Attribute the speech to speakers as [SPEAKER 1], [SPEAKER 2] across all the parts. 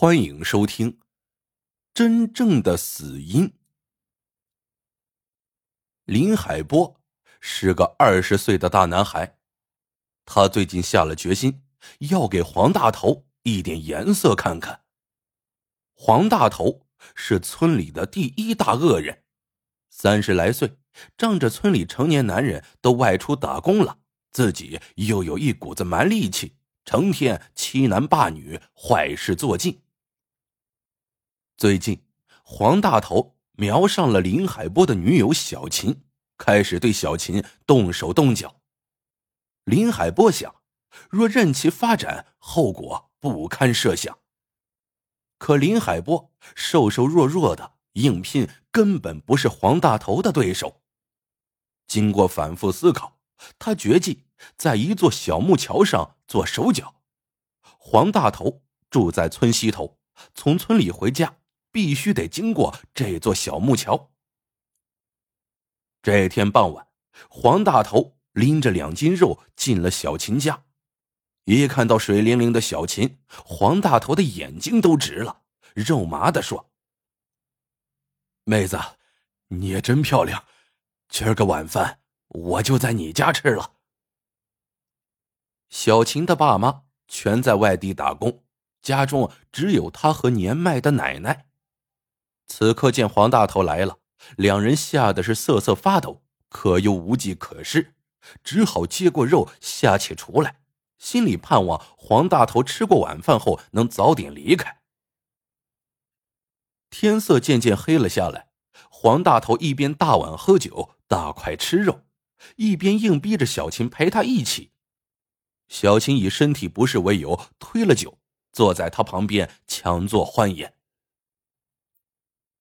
[SPEAKER 1] 欢迎收听《真正的死因》。林海波是个二十岁的大男孩，他最近下了决心，要给黄大头一点颜色看看。黄大头是村里的第一大恶人，三十来岁，仗着村里成年男人都外出打工了，自己又有一股子蛮力气。成天欺男霸女，坏事做尽。最近，黄大头瞄上了林海波的女友小琴，开始对小琴动手动脚。林海波想，若任其发展，后果不堪设想。可林海波瘦瘦弱弱的，应聘根本不是黄大头的对手。经过反复思考，他决计。在一座小木桥上做手脚，黄大头住在村西头，从村里回家必须得经过这座小木桥。这天傍晚，黄大头拎着两斤肉进了小琴家，一看到水灵灵的小琴，黄大头的眼睛都直了，肉麻的说：“妹子，你也真漂亮，今儿个晚饭我就在你家吃了。”小琴的爸妈全在外地打工，家中只有他和年迈的奶奶。此刻见黄大头来了，两人吓得是瑟瑟发抖，可又无计可施，只好接过肉下起厨来，心里盼望黄大头吃过晚饭后能早点离开。天色渐渐黑了下来，黄大头一边大碗喝酒、大块吃肉，一边硬逼着小琴陪他一起。小琴以身体不适为由推了酒，坐在他旁边强作欢颜。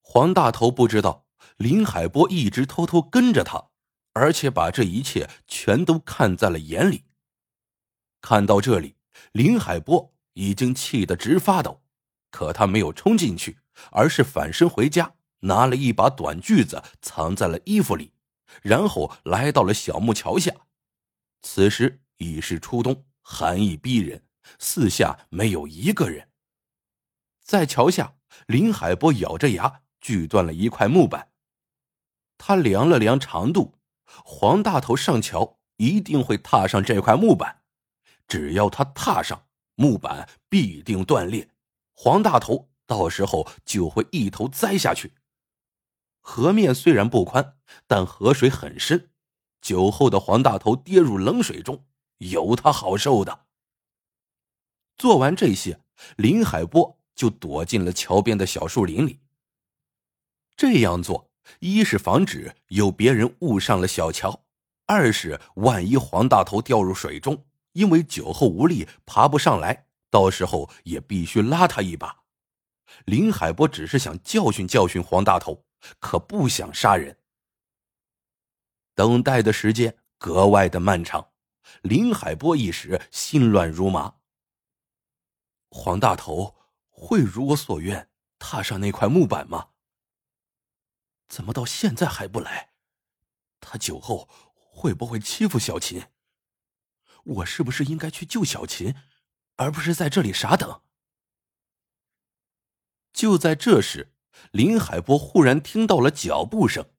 [SPEAKER 1] 黄大头不知道林海波一直偷偷跟着他，而且把这一切全都看在了眼里。看到这里，林海波已经气得直发抖，可他没有冲进去，而是反身回家，拿了一把短锯子藏在了衣服里，然后来到了小木桥下。此时。已是初冬，寒意逼人，四下没有一个人。在桥下，林海波咬着牙锯断了一块木板。他量了量长度，黄大头上桥一定会踏上这块木板，只要他踏上，木板必定断裂，黄大头到时候就会一头栽下去。河面虽然不宽，但河水很深，酒后的黄大头跌入冷水中。有他好受的。做完这些，林海波就躲进了桥边的小树林里。这样做，一是防止有别人误上了小桥，二是万一黄大头掉入水中，因为酒后无力爬不上来，到时候也必须拉他一把。林海波只是想教训教训黄大头，可不想杀人。等待的时间格外的漫长。林海波一时心乱如麻。黄大头会如我所愿踏上那块木板吗？怎么到现在还不来？他酒后会不会欺负小琴？我是不是应该去救小琴，而不是在这里傻等？就在这时，林海波忽然听到了脚步声，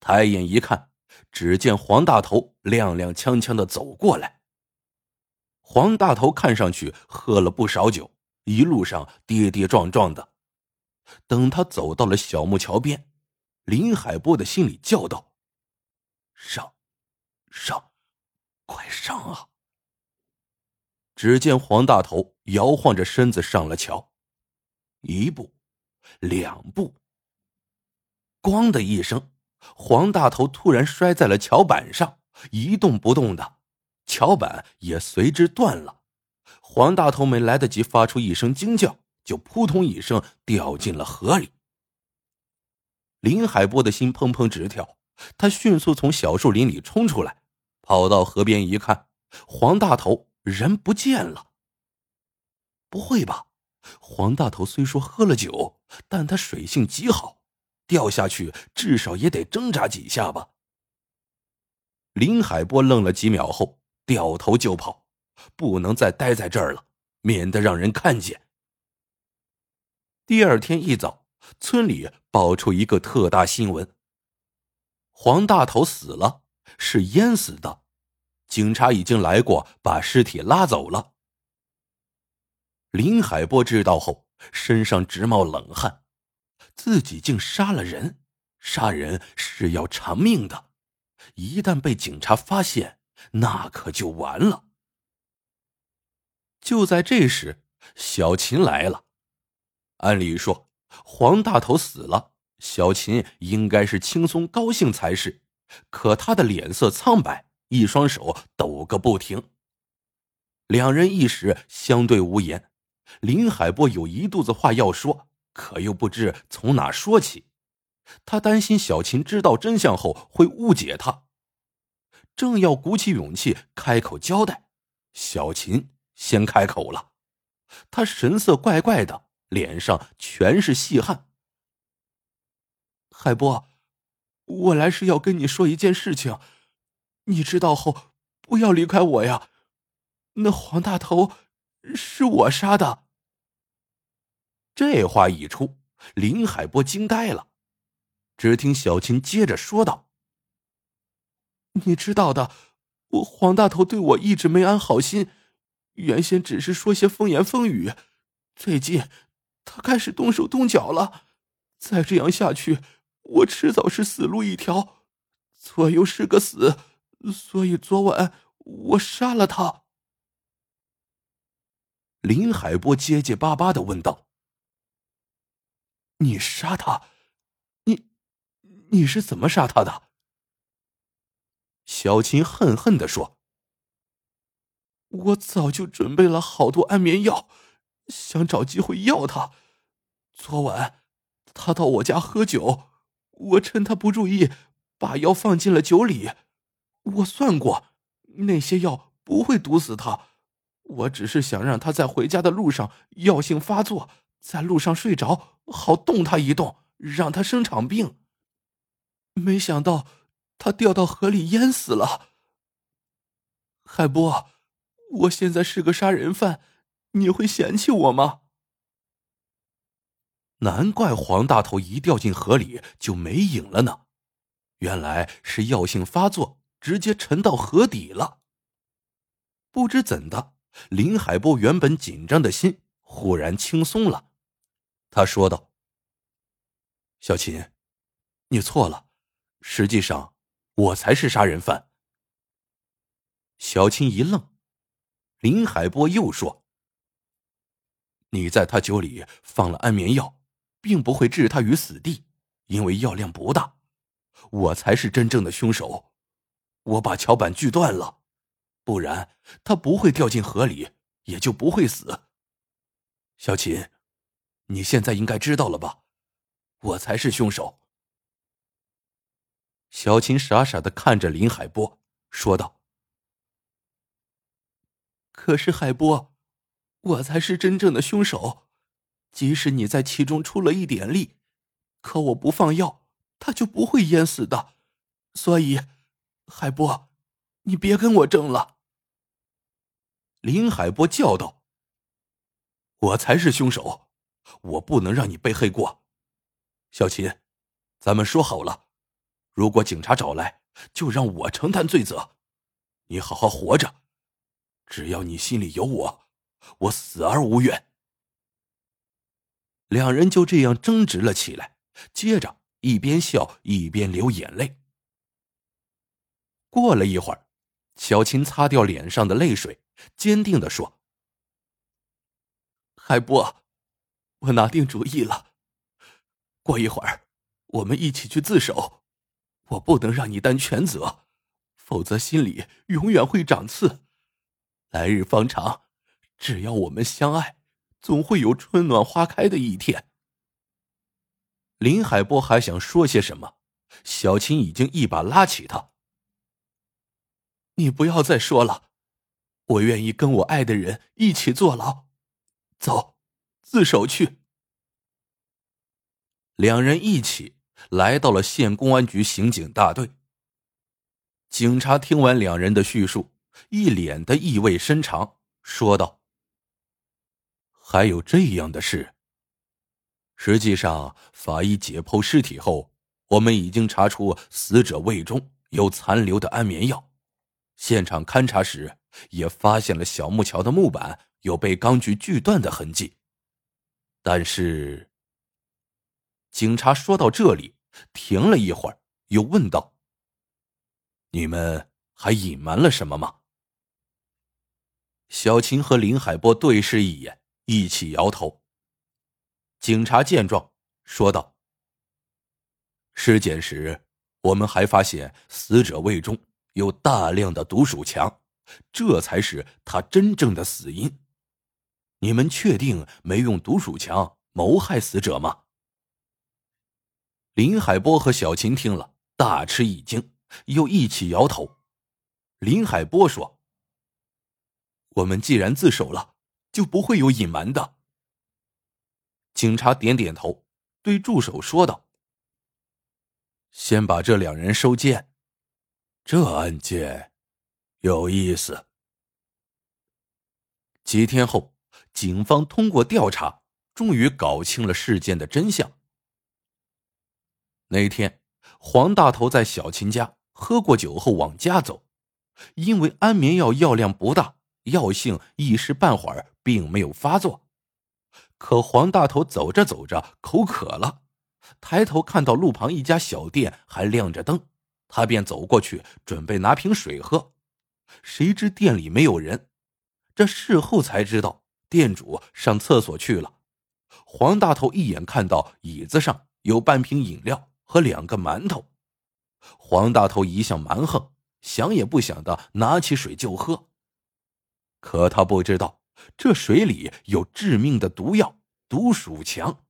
[SPEAKER 1] 抬眼一看。只见黄大头踉踉跄跄的走过来。黄大头看上去喝了不少酒，一路上跌跌撞撞的。等他走到了小木桥边，林海波的心里叫道：“上，上，快上啊！”只见黄大头摇晃着身子上了桥，一步，两步，咣的一声。黄大头突然摔在了桥板上，一动不动的，桥板也随之断了。黄大头没来得及发出一声惊叫，就扑通一声掉进了河里。林海波的心砰砰直跳，他迅速从小树林里冲出来，跑到河边一看，黄大头人不见了。不会吧？黄大头虽说喝了酒，但他水性极好。掉下去至少也得挣扎几下吧。林海波愣了几秒后，掉头就跑，不能再待在这儿了，免得让人看见。第二天一早，村里爆出一个特大新闻：黄大头死了，是淹死的。警察已经来过，把尸体拉走了。林海波知道后，身上直冒冷汗，自己竟杀了人，杀人是要偿命的，一旦被警察发现，那可就完了。就在这时，小琴来了。按理说，黄大头死了，小琴应该是轻松高兴才是，可他的脸色苍白。一双手抖个不停，两人一时相对无言。林海波有一肚子话要说，可又不知从哪说起。他担心小琴知道真相后会误解他，正要鼓起勇气开口交代，小琴先开口了。他神色怪怪的，脸上全是细汗。
[SPEAKER 2] 海波，我来是要跟你说一件事情。你知道后不要离开我呀！那黄大头是我杀的。
[SPEAKER 1] 这话一出，林海波惊呆了。只听小琴接着说道：“
[SPEAKER 2] 你知道的，我黄大头对我一直没安好心，原先只是说些风言风语，最近他开始动手动脚了。再这样下去，我迟早是死路一条，左右是个死。”所以昨晚我杀了他。
[SPEAKER 1] 林海波结结巴巴的问道：“
[SPEAKER 2] 你杀他？你你是怎么杀他的？”
[SPEAKER 1] 小琴恨恨的说：“
[SPEAKER 2] 我早就准备了好多安眠药，想找机会要他。昨晚他到我家喝酒，我趁他不注意，把药放进了酒里。”我算过，那些药不会毒死他。我只是想让他在回家的路上药性发作，在路上睡着，好动他一动，让他生场病。没想到他掉到河里淹死了。海波，我现在是个杀人犯，你会嫌弃我吗？
[SPEAKER 1] 难怪黄大头一掉进河里就没影了呢，原来是药性发作。直接沉到河底了。不知怎的，林海波原本紧张的心忽然轻松了。他说道：“小琴，你错了，实际上我才是杀人犯。”小琴一愣，林海波又说：“你在他酒里放了安眠药，并不会置他于死地，因为药量不大。我才是真正的凶手。”我把桥板锯断了，不然他不会掉进河里，也就不会死。小琴，你现在应该知道了吧？我才是凶手。小琴傻傻的看着林海波，说道：“
[SPEAKER 2] 可是海波，我才是真正的凶手。即使你在其中出了一点力，可我不放药，他就不会淹死的。所以。”海波，你别跟我争了！
[SPEAKER 1] 林海波叫道：“我才是凶手，我不能让你背黑锅。小琴，咱们说好了，如果警察找来，就让我承担罪责。你好好活着，只要你心里有我，我死而无怨。”两人就这样争执了起来，接着一边笑一边流眼泪。过了一会儿，小琴擦掉脸上的泪水，坚定的说：“
[SPEAKER 2] 海波，我拿定主意了。过一会儿，我们一起去自首。我不能让你担全责，否则心里永远会长刺。来日方长，只要我们相爱，总会有春暖花开的一天。”
[SPEAKER 1] 林海波还想说些什么，小琴已经一把拉起他。
[SPEAKER 2] 你不要再说了，我愿意跟我爱的人一起坐牢，走，自首去。
[SPEAKER 1] 两人一起来到了县公安局刑警大队。警察听完两人的叙述，一脸的意味深长，说道：“还有这样的事？”实际上，法医解剖尸体后，我们已经查出死者胃中有残留的安眠药。现场勘查时，也发现了小木桥的木板有被钢锯锯断的痕迹。但是，警察说到这里，停了一会儿，又问道：“你们还隐瞒了什么吗？”小琴和林海波对视一眼，一起摇头。警察见状，说道：“尸检时，我们还发现死者胃中有大量的毒鼠强，这才是他真正的死因。你们确定没用毒鼠强谋害死者吗？”林海波和小琴听了，大吃一惊，又一起摇头。林海波说：“我们既然自首了，就不会有隐瞒的。”警察点点头，对助手说道：“先把这两人收监，这案件有意思。”几天后，警方通过调查，终于搞清了事件的真相。那天，黄大头在小琴家喝过酒后往家走，因为安眠药药量不大，药性一时半会儿并没有发作。可黄大头走着走着口渴了，抬头看到路旁一家小店还亮着灯，他便走过去准备拿瓶水喝，谁知店里没有人。这事后才知道店主上厕所去了。黄大头一眼看到椅子上有半瓶饮料和两个馒头，黄大头一向蛮横，想也不想的拿起水就喝。可他不知道。这水里有致命的毒药毒鼠强。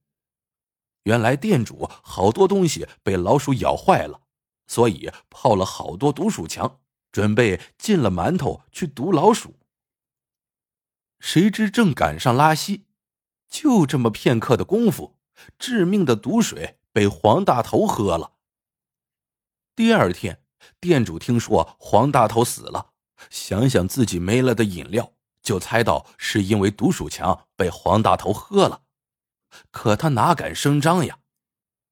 [SPEAKER 1] 原来店主好多东西被老鼠咬坏了，所以泡了好多毒鼠强，准备进了馒头去毒老鼠。谁知正赶上拉稀，就这么片刻的功夫，致命的毒水被黄大头喝了。第二天，店主听说黄大头死了，想想自己没了的饮料。就猜到是因为毒鼠强被黄大头喝了，可他哪敢声张呀？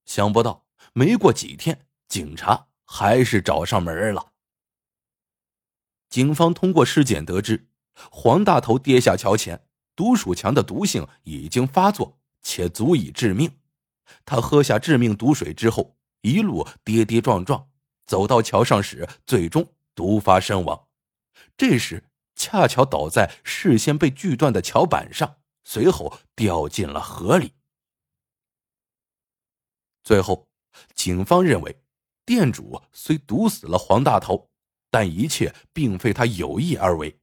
[SPEAKER 1] 想不到没过几天，警察还是找上门了。警方通过尸检得知，黄大头跌下桥前，毒鼠强的毒性已经发作，且足以致命。他喝下致命毒水之后，一路跌跌撞撞，走到桥上时，最终毒发身亡。这时。恰巧倒在事先被锯断的桥板上，随后掉进了河里。最后，警方认为，店主虽毒死了黄大头，但一切并非他有意而为。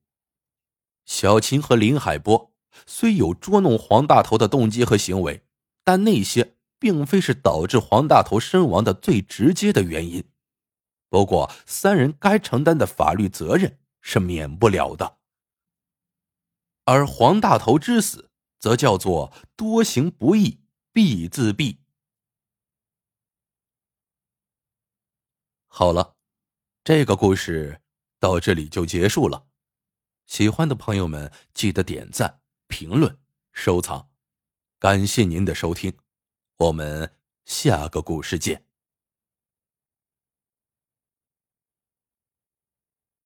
[SPEAKER 1] 小琴和林海波虽有捉弄黄大头的动机和行为，但那些并非是导致黄大头身亡的最直接的原因。不过，三人该承担的法律责任。是免不了的，而黄大头之死，则叫做多行不义必自毙。好了，这个故事到这里就结束了。喜欢的朋友们，记得点赞、评论、收藏，感谢您的收听，我们下个故事见。